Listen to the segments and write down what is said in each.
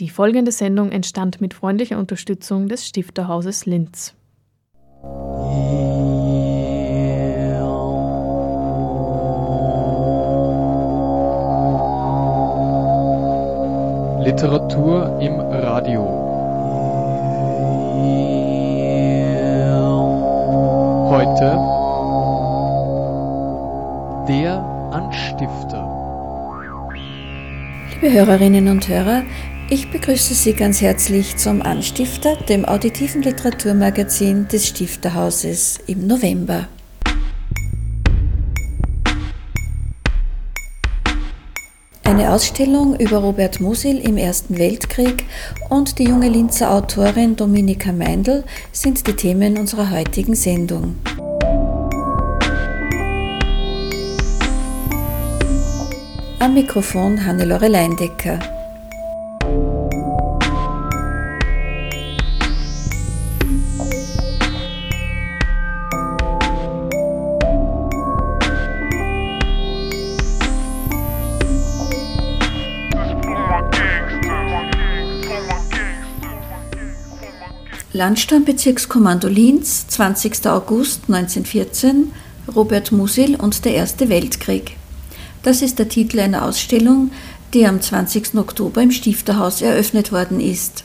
Die folgende Sendung entstand mit freundlicher Unterstützung des Stifterhauses Linz. Literatur im Radio. Heute der Anstifter. Liebe Hörerinnen und Hörer, ich begrüße Sie ganz herzlich zum Anstifter, dem auditiven Literaturmagazin des Stifterhauses im November. Eine Ausstellung über Robert Musil im Ersten Weltkrieg und die junge Linzer Autorin Dominika Meindl sind die Themen unserer heutigen Sendung. Am Mikrofon Hannelore Leindecker. Landsturmbezirkskommando Linz, 20. August 1914, Robert Musil und der Erste Weltkrieg. Das ist der Titel einer Ausstellung, die am 20. Oktober im Stifterhaus eröffnet worden ist.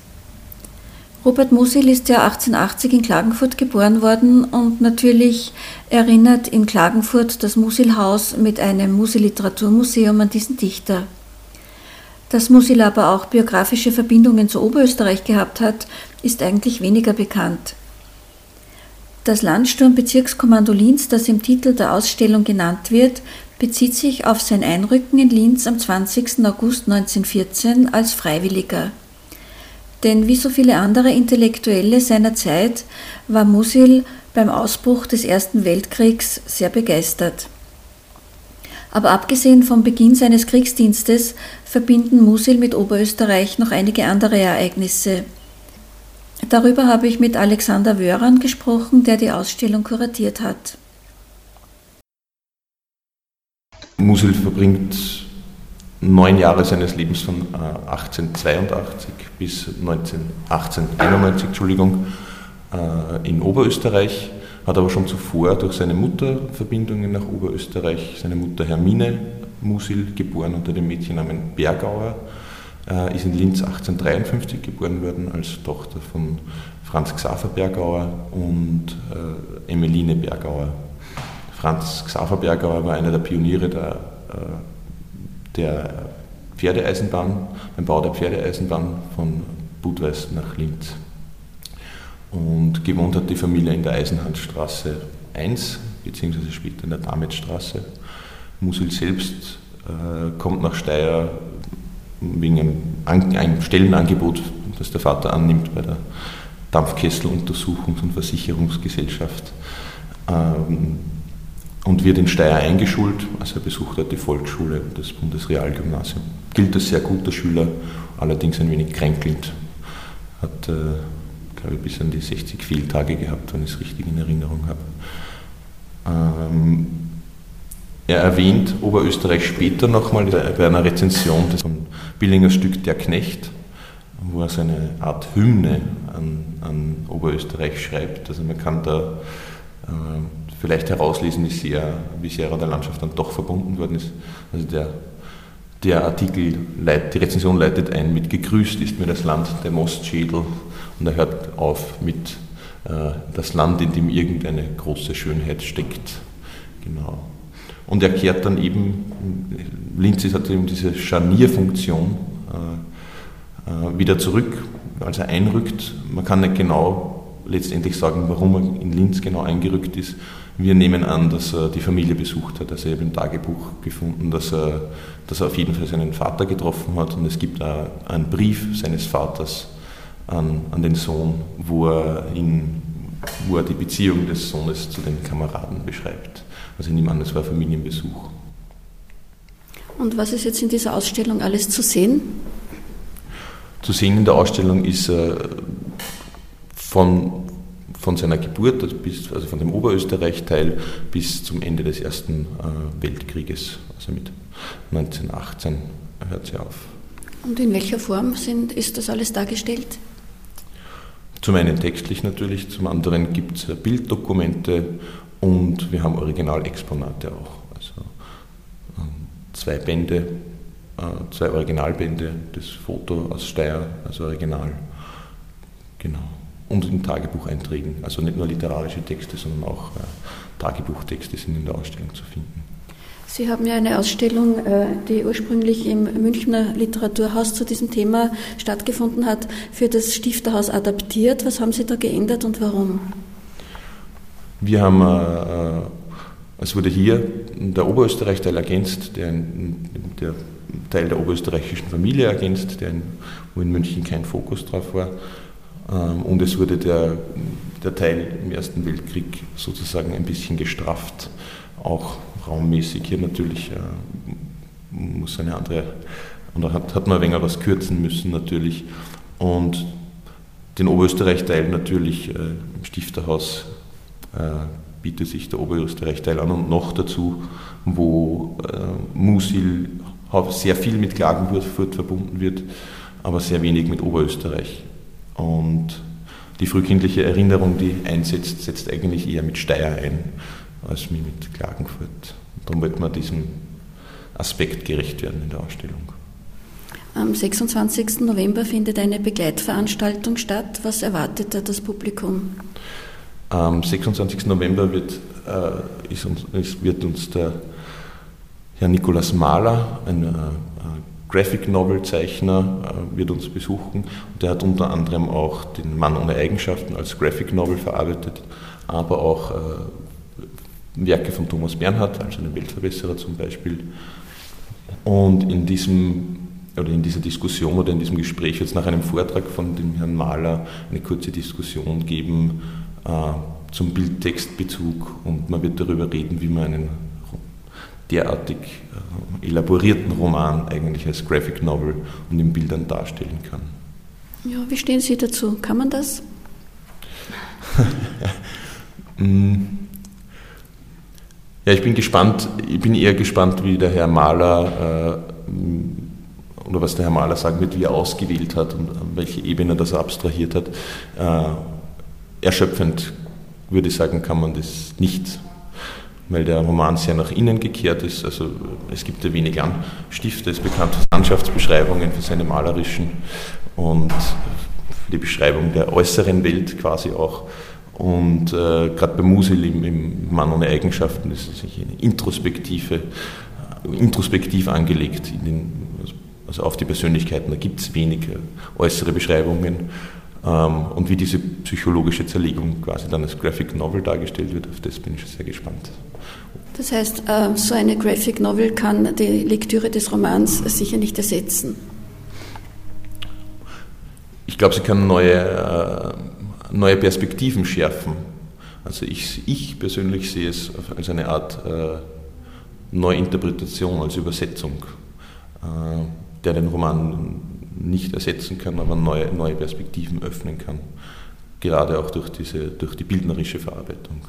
Robert Musil ist ja 1880 in Klagenfurt geboren worden und natürlich erinnert in Klagenfurt das Musilhaus mit einem Musil-Literaturmuseum an diesen Dichter. Dass Musil aber auch biografische Verbindungen zu Oberösterreich gehabt hat, ist eigentlich weniger bekannt. Das Landsturmbezirkskommando Linz, das im Titel der Ausstellung genannt wird, bezieht sich auf sein Einrücken in Linz am 20. August 1914 als Freiwilliger. Denn wie so viele andere Intellektuelle seiner Zeit war Musil beim Ausbruch des Ersten Weltkriegs sehr begeistert. Aber abgesehen vom Beginn seines Kriegsdienstes verbinden Musil mit Oberösterreich noch einige andere Ereignisse. Darüber habe ich mit Alexander Wöran gesprochen, der die Ausstellung kuratiert hat. Musil verbringt neun Jahre seines Lebens von 1882 äh, bis 19, 1891 Entschuldigung, äh, in Oberösterreich hat aber schon zuvor durch seine Mutter Verbindungen nach Oberösterreich, seine Mutter Hermine Musil, geboren unter dem Mädchennamen Bergauer, äh, ist in Linz 1853 geboren worden als Tochter von Franz Xaver Bergauer und äh, Emmeline Bergauer. Franz Xaver Bergauer war einer der Pioniere der, äh, der Pferdeeisenbahn, beim Bau der Pferdeeisenbahn von Budweis nach Linz. Und gewohnt hat die Familie in der Eisenhandstraße 1, beziehungsweise später in der Dametstraße. Musil selbst äh, kommt nach Steyr wegen einem, An einem Stellenangebot, das der Vater annimmt bei der Dampfkesseluntersuchungs- und Versicherungsgesellschaft ähm, und wird in Steyr eingeschult. Also er besucht dort die Volksschule das Bundesrealgymnasium. Gilt als sehr guter Schüler, allerdings ein wenig kränkelnd. Hat äh, glaube ich, bis an die 60 Fehltage gehabt, wenn ich es richtig in Erinnerung habe. Ähm, er erwähnt Oberösterreich später nochmal bei einer Rezension des Billingers Stück Der Knecht, wo er so eine Art Hymne an, an Oberösterreich schreibt. Also man kann da äh, vielleicht herauslesen, wie sehr, wie sehr er der Landschaft dann doch verbunden worden ist. Also der, der Artikel, die Rezension leitet ein mit Gegrüßt ist mir das Land der Mostschädel und er hört auf mit äh, das Land, in dem irgendeine große Schönheit steckt. Genau. Und er kehrt dann eben, Linz hat eben diese Scharnierfunktion äh, äh, wieder zurück, als er einrückt. Man kann nicht genau letztendlich sagen, warum er in Linz genau eingerückt ist. Wir nehmen an, dass er die Familie besucht hat. Also ich habe im Tagebuch gefunden, dass er, dass er auf jeden Fall seinen Vater getroffen hat. Und es gibt auch einen Brief seines Vaters an, an den Sohn, wo er, ihn, wo er die Beziehung des Sohnes zu den Kameraden beschreibt. Also ich nehme an, das war Familienbesuch. Und was ist jetzt in dieser Ausstellung alles zu sehen? Zu sehen in der Ausstellung ist äh, von, von seiner Geburt, also, bis, also von dem Oberösterreich-Teil bis zum Ende des Ersten äh, Weltkrieges, also mit 1918 hört sie auf. Und in welcher Form sind, ist das alles dargestellt? Zum einen textlich natürlich, zum anderen gibt es Bilddokumente und wir haben Originalexponate auch. Also ähm, zwei Bände, äh, zwei Originalbände, das Foto aus Steyr, also Original. Genau. Und in Tagebucheinträgen, also nicht nur literarische Texte, sondern auch äh, Tagebuchtexte sind in der Ausstellung zu finden. Sie haben ja eine Ausstellung, äh, die ursprünglich im Münchner Literaturhaus zu diesem Thema stattgefunden hat, für das Stifterhaus adaptiert. Was haben Sie da geändert und warum? Wir haben, äh, es wurde hier der Oberösterreich-Teil ergänzt, der, der, Teil der oberösterreichischen Familie ergänzt, der in, wo in München kein Fokus drauf war. Ähm, und es wurde der, der Teil im Ersten Weltkrieg sozusagen ein bisschen gestrafft, auch raummäßig. Hier natürlich äh, muss eine andere, und da hat, hat man ein wenig was kürzen müssen natürlich. Und den Oberösterreich-Teil natürlich äh, im Stifterhaus äh, bietet sich der Oberösterreich-Teil an und noch dazu, wo äh, Musil sehr viel mit Klagenfurt verbunden wird, aber sehr wenig mit Oberösterreich. Und die frühkindliche Erinnerung, die einsetzt, setzt eigentlich eher mit Steyr ein als mit Klagenfurt. Darum wollte man diesem Aspekt gerecht werden in der Ausstellung. Am 26. November findet eine Begleitveranstaltung statt. Was erwartet da das Publikum? Am 26. November wird, äh, ist uns, ist, wird uns der Herr Nikolaus Mahler, ein äh, Graphic Novel Zeichner, äh, wird uns besuchen. Und der hat unter anderem auch den Mann ohne Eigenschaften als Graphic Novel verarbeitet, aber auch äh, Werke von Thomas Bernhard, also einen Weltverbesserer zum Beispiel. Und in diesem oder in dieser Diskussion oder in diesem Gespräch wird es nach einem Vortrag von dem Herrn Mahler eine kurze Diskussion geben äh, zum Bildtextbezug und man wird darüber reden, wie man einen derartig äh, elaborierten Roman eigentlich als Graphic Novel und in Bildern darstellen kann. Ja, wie stehen Sie dazu? Kann man das? Mm. Ja, ich bin gespannt, ich bin eher gespannt, wie der Herr Mahler äh, oder was der Herr Mahler sagen wird, wie er ausgewählt hat und an welche Ebene das er abstrahiert hat. Äh, erschöpfend würde ich sagen, kann man das nicht, weil der Roman sehr nach innen gekehrt ist. Also es gibt ja wenig Anstifte, es ist bekannt für Landschaftsbeschreibungen, für seine malerischen und für die Beschreibung der äußeren Welt quasi auch. Und äh, gerade bei Musil im, im, Mann ohne Eigenschaften ist es eine introspektive, äh, introspektiv angelegt, den, also auf die Persönlichkeiten. Da gibt es wenig äußere Beschreibungen. Ähm, und wie diese psychologische Zerlegung quasi dann als Graphic Novel dargestellt wird, auf das bin ich sehr gespannt. Das heißt, äh, so eine Graphic Novel kann die Lektüre des Romans sicher nicht ersetzen. Ich glaube, sie kann neue äh, neue Perspektiven schärfen. Also ich, ich persönlich sehe es als eine Art äh, Neuinterpretation, als Übersetzung, der den Roman nicht ersetzen kann, aber neue, neue Perspektiven öffnen kann. Gerade auch durch, diese, durch die bildnerische Verarbeitung.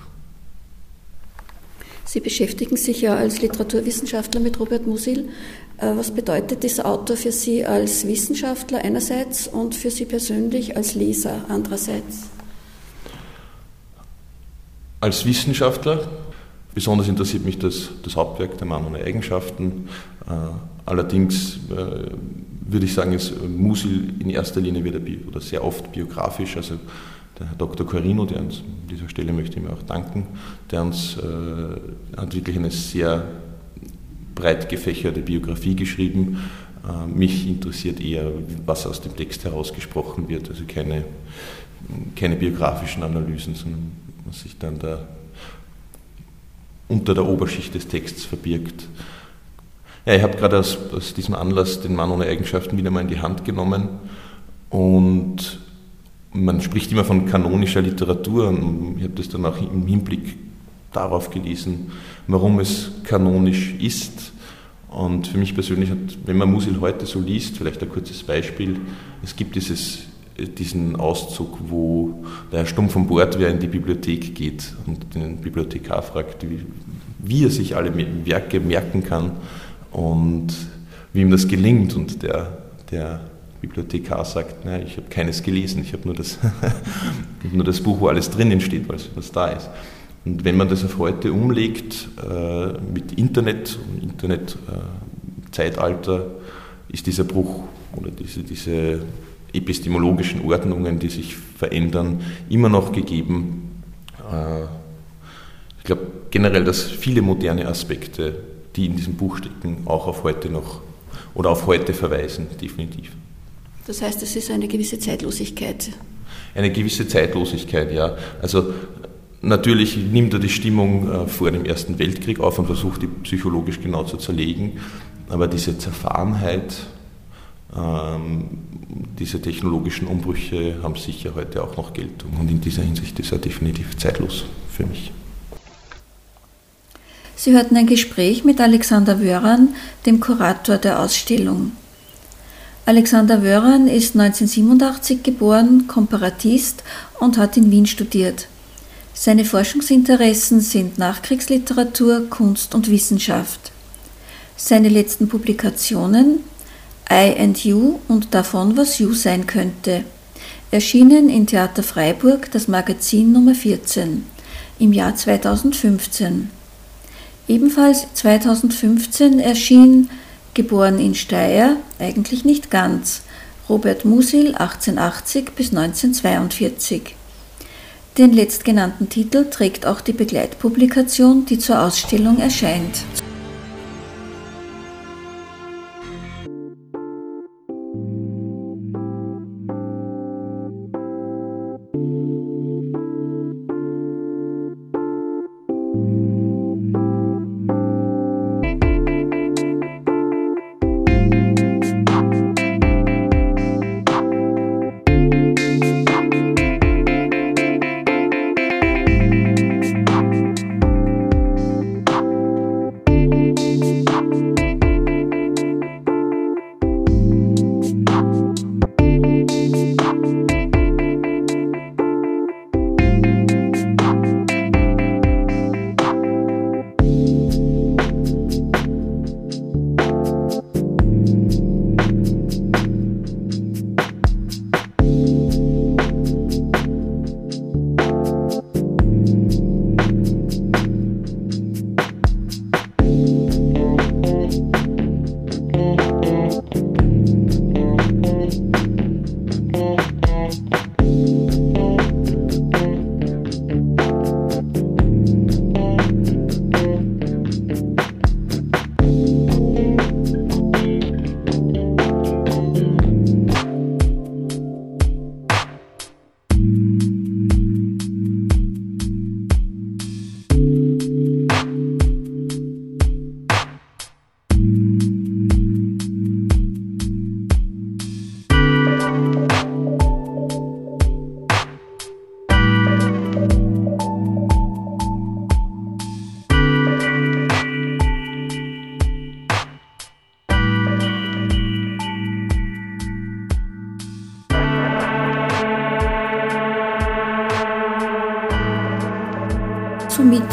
Sie beschäftigen sich ja als Literaturwissenschaftler mit Robert Musil. Äh, was bedeutet dieser Autor für Sie als Wissenschaftler einerseits und für Sie persönlich als Leser andererseits? Als Wissenschaftler, besonders interessiert mich das, das Hauptwerk der Mann ohne Eigenschaften. Äh, allerdings äh, würde ich sagen, ist Musil in erster Linie wieder oder sehr oft biografisch. Also der Herr Dr. Corino, der uns an dieser Stelle möchte ich mir auch danken, der uns äh, hat wirklich eine sehr breit gefächerte Biografie geschrieben. Äh, mich interessiert eher, was aus dem Text herausgesprochen wird, also keine, keine biografischen Analysen, sondern was sich dann da unter der Oberschicht des Texts verbirgt. Ja, ich habe gerade aus, aus, diesem Anlass den Mann ohne Eigenschaften wieder mal in die Hand genommen. Und man spricht immer von kanonischer Literatur. Und ich habe das dann auch im Hinblick darauf gelesen, warum es kanonisch ist. Und für mich persönlich hat, wenn man Musil heute so liest, vielleicht ein kurzes Beispiel, es gibt dieses diesen Auszug, wo der Stumm von Bord wer in die Bibliothek geht und den Bibliothekar fragt, wie, wie er sich alle Werke merken kann und wie ihm das gelingt. Und der der Bibliothekar sagt, na, ich habe keines gelesen, ich habe nur, das nur das Buch, wo alles drinnen steht, was, was da ist. Und wenn man das auf heute umlegt, äh, mit Internet, Internetzeitalter, äh, ist dieser Bruch oder diese, diese epistemologischen Ordnungen, die sich verändern, immer noch gegeben. Äh, ich glaube generell, dass viele moderne Aspekte, die in diesem Buch stecken, auch auf heute noch oder auf heute verweisen, definitiv. Das heißt, es ist eine gewisse Zeitlosigkeit. Eine gewisse Zeitlosigkeit, ja. Also natürlich nimmt er die Stimmung äh, vor dem Ersten Weltkrieg auf und versucht, die psychologisch genau zu zerlegen. Aber diese Zerfahrenheit, ähm, diese technologischen Umbrüche haben sicher heute auch noch Geltung. Und in dieser Hinsicht ist er definitiv zeitlos für mich. Sie hörten ein Gespräch mit Alexander Wöran, dem Kurator der Ausstellung. Alexander Wöran ist 1987 geboren, Komparatist und hat in Wien studiert. Seine Forschungsinteressen sind Nachkriegsliteratur, Kunst und Wissenschaft. Seine letzten Publikationen I and You und davon, was You sein könnte, erschienen in Theater Freiburg das Magazin Nummer 14 im Jahr 2015. Ebenfalls 2015 erschien geboren in Steyr, eigentlich nicht ganz, Robert Musil 1880 bis 1942. Den letztgenannten Titel trägt auch die Begleitpublikation, die zur Ausstellung erscheint.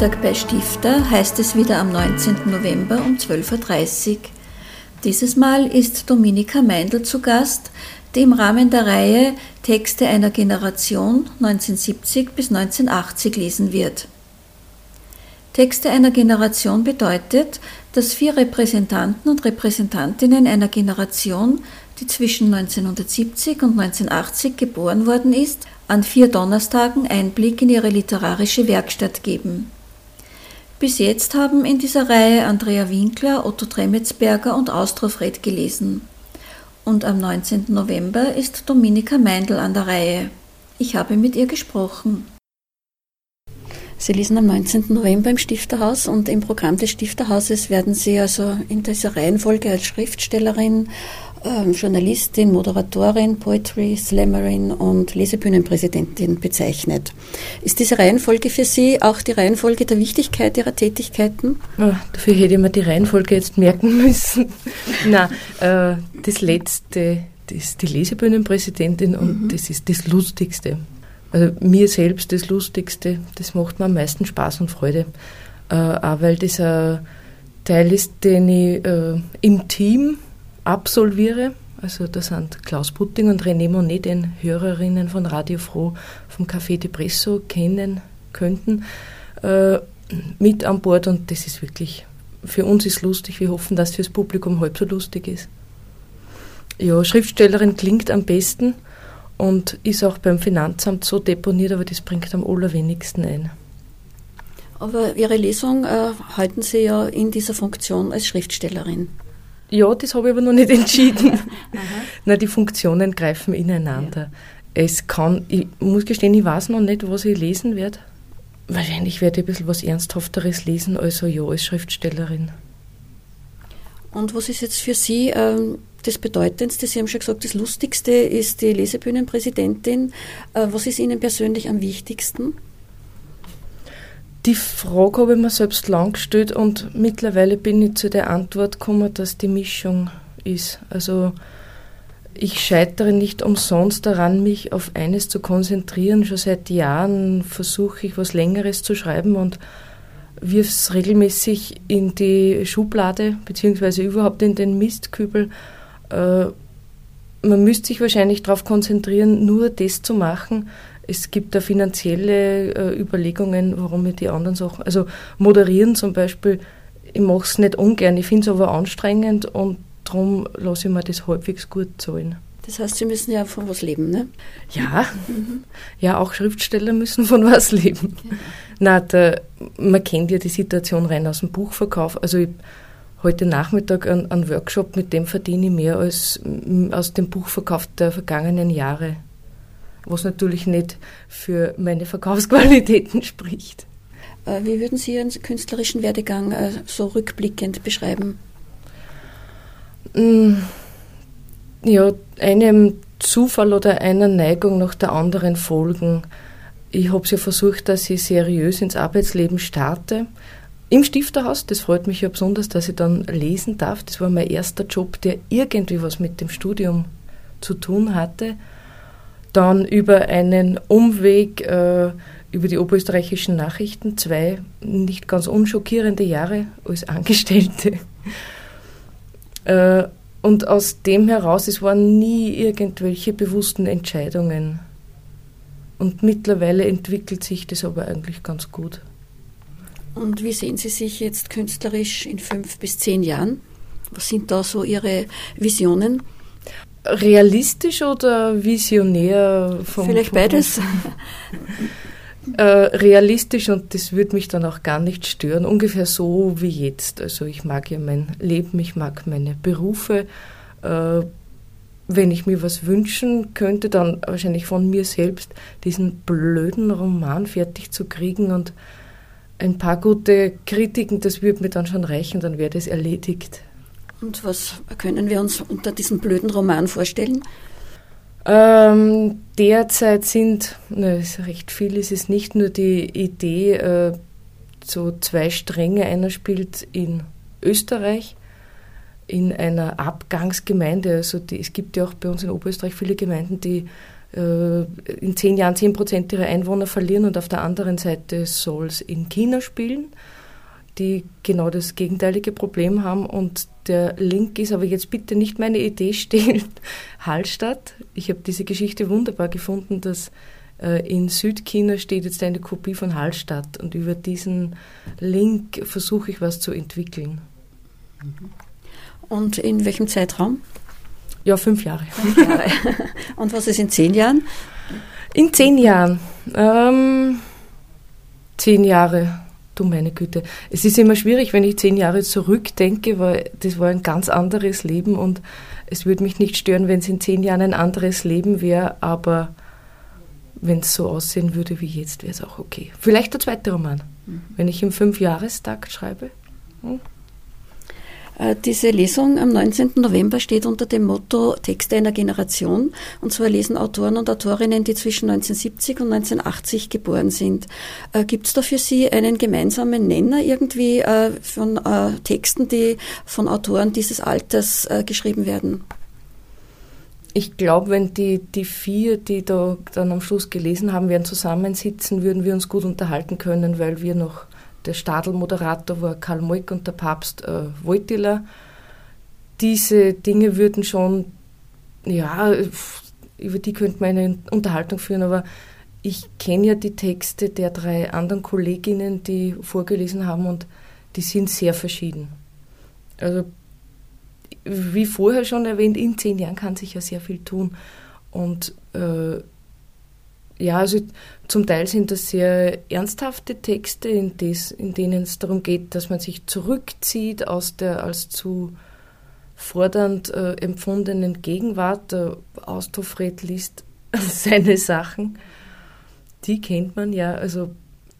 Mittag bei Stifter heißt es wieder am 19. November um 12.30 Uhr. Dieses Mal ist Dominika Meindl zu Gast, die im Rahmen der Reihe Texte einer Generation 1970 bis 1980 lesen wird. Texte einer Generation bedeutet, dass vier Repräsentanten und Repräsentantinnen einer Generation, die zwischen 1970 und 1980 geboren worden ist, an vier Donnerstagen Einblick in ihre literarische Werkstatt geben. Bis jetzt haben in dieser Reihe Andrea Winkler, Otto Tremetsberger und Austrofred gelesen. Und am 19. November ist Dominika Meindl an der Reihe. Ich habe mit ihr gesprochen. Sie lesen am 19. November im Stifterhaus und im Programm des Stifterhauses werden Sie also in dieser Reihenfolge als Schriftstellerin ähm, Journalistin, Moderatorin, Poetry Slammerin und Lesebühnenpräsidentin bezeichnet. Ist diese Reihenfolge für Sie auch die Reihenfolge der Wichtigkeit Ihrer Tätigkeiten? Oh, dafür hätte ich mir die Reihenfolge jetzt merken müssen. Na, äh, das letzte, das ist die Lesebühnenpräsidentin und mhm. das ist das Lustigste. Also mir selbst das Lustigste, das macht mir am meisten Spaß und Freude. Äh, auch weil das ein Teil ist, den ich äh, im Team absolviere. Also da sind Klaus Butting und René Monet, den Hörerinnen von Radio Froh vom Café Depresso kennen könnten, äh, mit an Bord und das ist wirklich, für uns ist lustig. Wir hoffen, dass fürs Publikum halb so lustig ist. Ja, Schriftstellerin klingt am besten und ist auch beim Finanzamt so deponiert, aber das bringt am allerwenigsten ein. Aber Ihre Lesung äh, halten Sie ja in dieser Funktion als Schriftstellerin. Ja, das habe ich aber noch nicht entschieden. Na, die Funktionen greifen ineinander. Ja. Es kann, ich muss gestehen, ich weiß noch nicht, was ich lesen werde. Wahrscheinlich werde ich ein bisschen was Ernsthafteres lesen, also ja, als Schriftstellerin. Und was ist jetzt für Sie ähm, das Bedeutendste? Sie haben schon gesagt, das Lustigste ist die Lesebühnenpräsidentin. Äh, was ist Ihnen persönlich am wichtigsten? Die Frage habe ich mir selbst lang gestellt und mittlerweile bin ich zu der Antwort gekommen, dass die Mischung ist. Also ich scheitere nicht umsonst daran, mich auf eines zu konzentrieren. Schon seit Jahren versuche ich, was Längeres zu schreiben und wirf es regelmäßig in die Schublade, beziehungsweise überhaupt in den Mistkübel. Äh, man müsste sich wahrscheinlich darauf konzentrieren, nur das zu machen. Es gibt da finanzielle äh, Überlegungen, warum ich die anderen Sachen, also moderieren zum Beispiel, ich mache es nicht ungern, ich finde es aber anstrengend und darum lasse ich mir das halbwegs gut zahlen. Das heißt, Sie müssen ja von was leben, ne? Ja, mhm. ja, auch Schriftsteller müssen von was leben. Ja. Na, man kennt ja die Situation rein aus dem Buchverkauf. Also ich, heute Nachmittag einen, einen Workshop, mit dem verdiene ich mehr als aus dem Buchverkauf der vergangenen Jahre. Was natürlich nicht für meine Verkaufsqualitäten spricht. Äh, wie würden Sie Ihren künstlerischen Werdegang äh, so rückblickend beschreiben? Mm, ja, einem Zufall oder einer Neigung nach der anderen folgen. Ich habe ja versucht, dass ich seriös ins Arbeitsleben starte. Im Stifterhaus, das freut mich ja besonders, dass ich dann lesen darf. Das war mein erster Job, der irgendwie was mit dem Studium zu tun hatte. Dann über einen Umweg äh, über die oberösterreichischen Nachrichten zwei nicht ganz unschockierende Jahre als Angestellte. Äh, und aus dem heraus, es waren nie irgendwelche bewussten Entscheidungen. Und mittlerweile entwickelt sich das aber eigentlich ganz gut. Und wie sehen Sie sich jetzt künstlerisch in fünf bis zehn Jahren? Was sind da so Ihre Visionen? Realistisch oder visionär? Vielleicht beides. äh, realistisch und das würde mich dann auch gar nicht stören. Ungefähr so wie jetzt. Also ich mag ja mein Leben, ich mag meine Berufe. Äh, wenn ich mir was wünschen könnte, dann wahrscheinlich von mir selbst diesen blöden Roman fertig zu kriegen und ein paar gute Kritiken, das würde mir dann schon reichen, dann wäre das erledigt. Und was können wir uns unter diesem blöden Roman vorstellen? Ähm, derzeit sind, ne, recht viel ist es nicht nur die Idee, äh, so zwei Stränge. Einer spielt in Österreich, in einer Abgangsgemeinde. Also die, es gibt ja auch bei uns in Oberösterreich viele Gemeinden, die äh, in zehn Jahren zehn Prozent ihrer Einwohner verlieren und auf der anderen Seite soll es in China spielen die genau das gegenteilige Problem haben. Und der Link ist aber jetzt bitte nicht meine Idee stehlen. Hallstatt. Ich habe diese Geschichte wunderbar gefunden, dass äh, in Südchina steht jetzt eine Kopie von Hallstatt und über diesen Link versuche ich was zu entwickeln. Und in welchem Zeitraum? Ja, fünf Jahre. Fünf Jahre. und was ist in zehn Jahren? In zehn Jahren. Ähm, zehn Jahre Du meine Güte. Es ist immer schwierig, wenn ich zehn Jahre zurückdenke, weil das war ein ganz anderes Leben und es würde mich nicht stören, wenn es in zehn Jahren ein anderes Leben wäre, aber wenn es so aussehen würde wie jetzt, wäre es auch okay. Vielleicht der zweite Roman, mhm. wenn ich im Fünfjahrestakt schreibe. Hm? Äh, diese Lesung am 19. November steht unter dem Motto Texte einer Generation. Und zwar lesen Autoren und Autorinnen, die zwischen 1970 und 1980 geboren sind. Äh, Gibt es da für Sie einen gemeinsamen Nenner irgendwie äh, von Texten, die von Autoren dieses Alters geschrieben werden? Ich glaube, wenn die, die vier, die da dann am Schluss gelesen haben, werden zusammensitzen, würden wir uns gut unterhalten können, weil wir noch der Stadl-Moderator war Karl Moik und der Papst äh, Wojtyla. Diese Dinge würden schon ja, über die könnte man eine Unterhaltung führen, aber ich kenne ja die Texte der drei anderen Kolleginnen, die vorgelesen haben und die sind sehr verschieden. Also wie vorher schon erwähnt, in zehn Jahren kann sich ja sehr viel tun. Und äh, ja, also zum Teil sind das sehr ernsthafte Texte, in, des, in denen es darum geht, dass man sich zurückzieht aus der als zu fordernd äh, empfundenen Gegenwart. Der Austrofred liest seine Sachen. Die kennt man ja. Also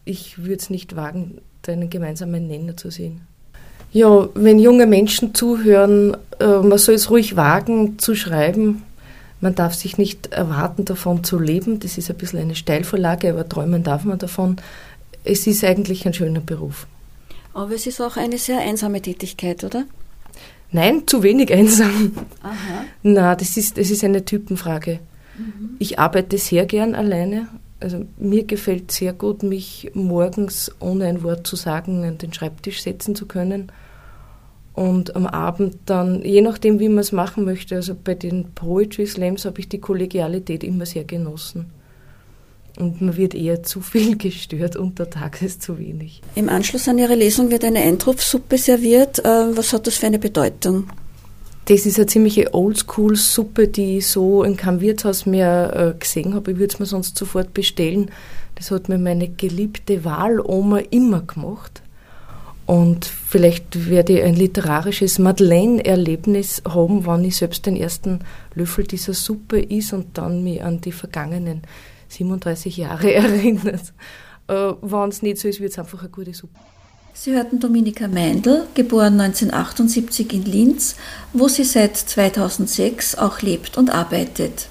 ich würde es nicht wagen, da einen gemeinsamen Nenner zu sehen. Ja, wenn junge Menschen zuhören, äh, man soll es ruhig wagen zu schreiben. Man darf sich nicht erwarten, davon zu leben. Das ist ein bisschen eine Steilvorlage, aber träumen darf man davon. Es ist eigentlich ein schöner Beruf. Aber es ist auch eine sehr einsame Tätigkeit, oder? Nein, zu wenig einsam. Aha. Na, das ist, das ist eine Typenfrage. Mhm. Ich arbeite sehr gern alleine. Also mir gefällt sehr gut, mich morgens ohne ein Wort zu sagen an den Schreibtisch setzen zu können und am Abend dann, je nachdem, wie man es machen möchte, also bei den Poetry Slams habe ich die Kollegialität immer sehr genossen. Und man wird eher zu viel gestört, untertags ist zu wenig. Im Anschluss an Ihre Lesung wird eine Eintropfsuppe serviert. Äh, was hat das für eine Bedeutung? Das ist eine ziemliche Oldschool-Suppe, die ich so in keinem Wirtshaus mehr äh, gesehen habe. Ich würde es mir sonst sofort bestellen. Das hat mir meine geliebte Wahloma immer gemacht. Und vielleicht werde ich ein literarisches Madeleine-Erlebnis haben, wenn ich selbst den ersten Löffel dieser Suppe is und dann mich an die vergangenen 37 Jahre erinnert. Äh, wenn es nicht so ist, wird es einfach eine gute Suppe. Sie hörten Dominika Meindl, geboren 1978 in Linz, wo sie seit 2006 auch lebt und arbeitet.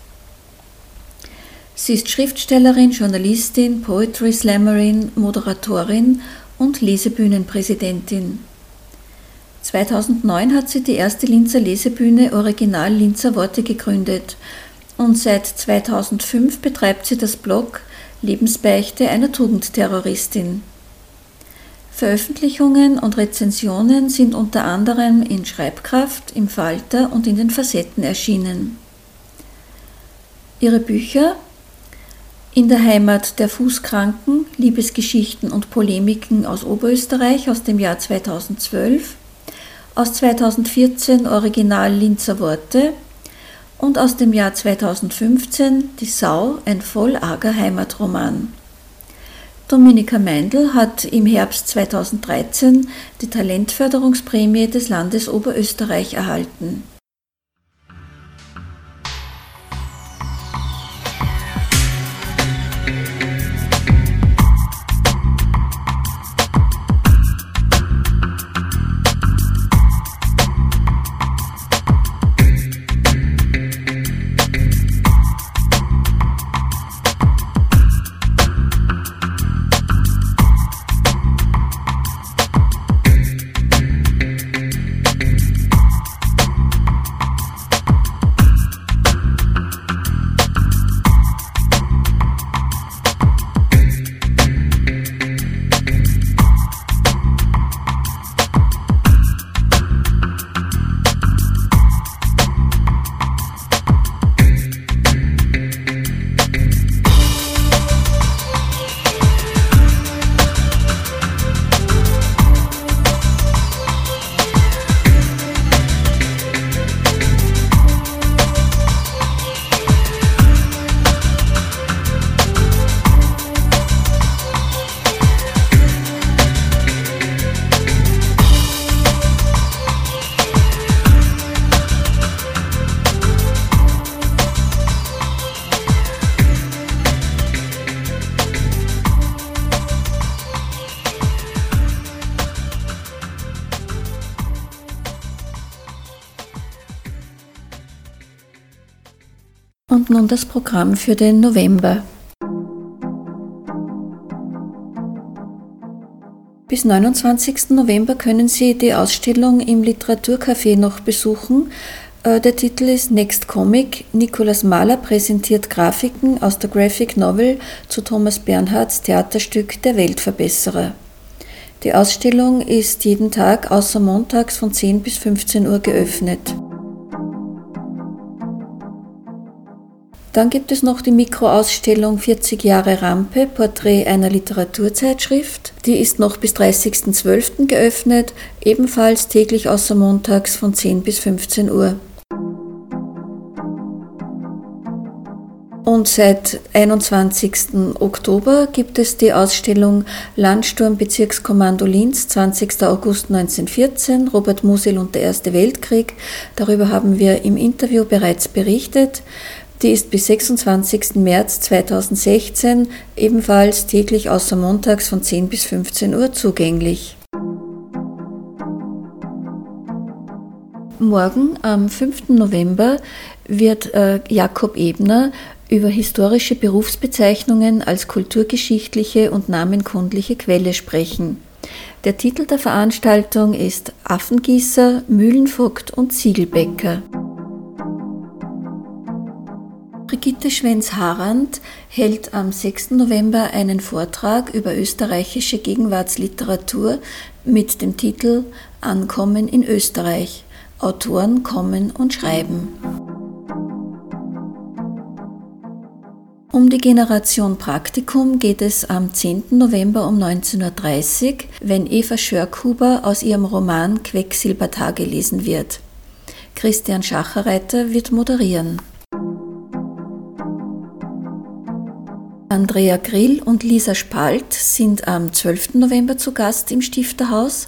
Sie ist Schriftstellerin, Journalistin, Poetry Slammerin, Moderatorin und Lesebühnenpräsidentin. 2009 hat sie die erste Linzer Lesebühne Original Linzer Worte gegründet und seit 2005 betreibt sie das Blog Lebensbeichte einer Tugendterroristin. Veröffentlichungen und Rezensionen sind unter anderem in Schreibkraft, im Falter und in den Facetten erschienen. Ihre Bücher in der Heimat der Fußkranken, Liebesgeschichten und Polemiken aus Oberösterreich aus dem Jahr 2012, aus 2014 Original Linzer Worte und aus dem Jahr 2015 Die Sau, ein voll arger Heimatroman. Dominika Meindl hat im Herbst 2013 die Talentförderungsprämie des Landes Oberösterreich erhalten. Und nun das Programm für den November. Bis 29. November können Sie die Ausstellung im Literaturcafé noch besuchen. Äh, der Titel ist Next Comic. Nikolaus Mahler präsentiert Grafiken aus der Graphic Novel zu Thomas Bernhards Theaterstück Der Weltverbesserer. Die Ausstellung ist jeden Tag außer montags von 10 bis 15 Uhr geöffnet. Dann gibt es noch die Mikroausstellung 40 Jahre Rampe, Porträt einer Literaturzeitschrift. Die ist noch bis 30.12. geöffnet, ebenfalls täglich außer montags von 10 bis 15 Uhr. Und seit 21. Oktober gibt es die Ausstellung Landsturm Bezirkskommando Linz, 20. August 1914, Robert Musil und der Erste Weltkrieg. Darüber haben wir im Interview bereits berichtet. Die ist bis 26. März 2016 ebenfalls täglich außer montags von 10 bis 15 Uhr zugänglich. Morgen, am 5. November, wird äh, Jakob Ebner über historische Berufsbezeichnungen als kulturgeschichtliche und namenkundliche Quelle sprechen. Der Titel der Veranstaltung ist Affengießer, Mühlenvogt und Ziegelbäcker. Brigitte Schwenz-Harand hält am 6. November einen Vortrag über österreichische Gegenwartsliteratur mit dem Titel Ankommen in Österreich. Autoren kommen und schreiben. Um die Generation Praktikum geht es am 10. November um 19.30 Uhr, wenn Eva Schörkhuber aus ihrem Roman Quecksilbertage lesen wird. Christian Schacherreiter wird moderieren. Andrea Grill und Lisa Spalt sind am 12. November zu Gast im Stifterhaus.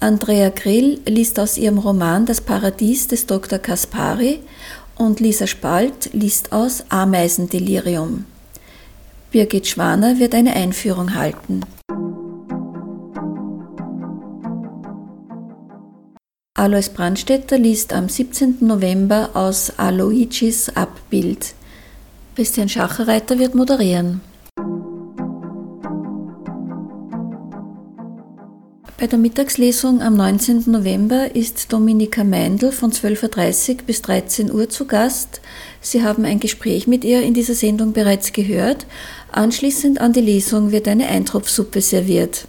Andrea Grill liest aus ihrem Roman Das Paradies des Dr. Kaspari und Lisa Spalt liest aus Ameisendelirium. Birgit Schwaner wird eine Einführung halten. Alois Brandstetter liest am 17. November aus Aloigis Abbild. Christian Schacherreiter wird moderieren. Bei der Mittagslesung am 19. November ist Dominika Meindl von 12.30 Uhr bis 13 Uhr zu Gast. Sie haben ein Gespräch mit ihr in dieser Sendung bereits gehört. Anschließend an die Lesung wird eine Eintropfsuppe serviert.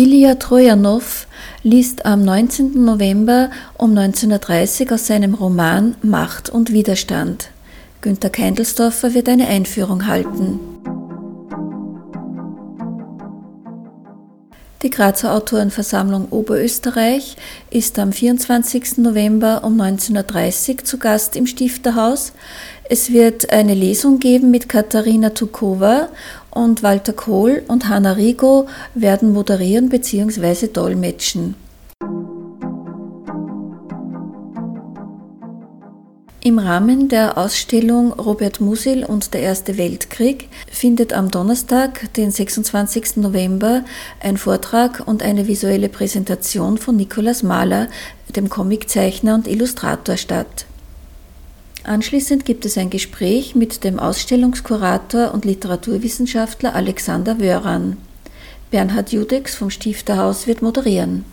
Ilya Trojanow liest am 19. November um 19.30 Uhr aus seinem Roman Macht und Widerstand. Günter Keindelsdorfer wird eine Einführung halten. Die Grazer Autorenversammlung Oberösterreich ist am 24. November um 19.30 Uhr zu Gast im Stifterhaus. Es wird eine Lesung geben mit Katharina Tukova und Walter Kohl und Hanna Rigo werden moderieren bzw. dolmetschen. Im Rahmen der Ausstellung Robert Musil und der Erste Weltkrieg findet am Donnerstag, den 26. November, ein Vortrag und eine visuelle Präsentation von Nikolaus Mahler, dem Comiczeichner und Illustrator statt. Anschließend gibt es ein Gespräch mit dem Ausstellungskurator und Literaturwissenschaftler Alexander Wöran. Bernhard Judex vom Stifterhaus wird moderieren.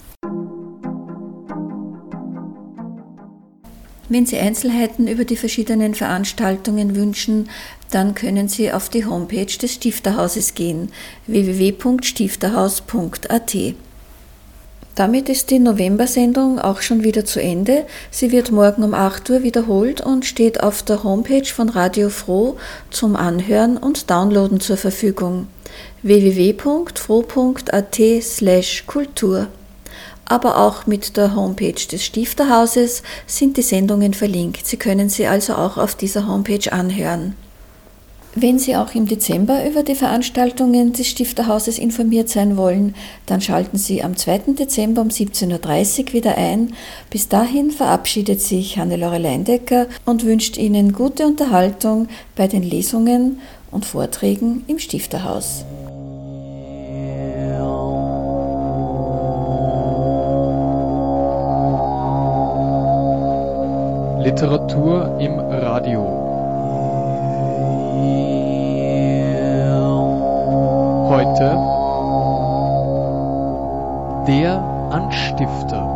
Wenn Sie Einzelheiten über die verschiedenen Veranstaltungen wünschen, dann können Sie auf die Homepage des Stifterhauses gehen www.stifterhaus.at. Damit ist die November-Sendung auch schon wieder zu Ende. Sie wird morgen um 8 Uhr wiederholt und steht auf der Homepage von Radio Froh zum Anhören und Downloaden zur Verfügung. www.froh.at/kultur aber auch mit der Homepage des Stifterhauses sind die Sendungen verlinkt. Sie können sie also auch auf dieser Homepage anhören. Wenn Sie auch im Dezember über die Veranstaltungen des Stifterhauses informiert sein wollen, dann schalten Sie am 2. Dezember um 17.30 Uhr wieder ein. Bis dahin verabschiedet sich Hannelore Leindecker und wünscht Ihnen gute Unterhaltung bei den Lesungen und Vorträgen im Stifterhaus. Literatur im Radio. Heute der Anstifter.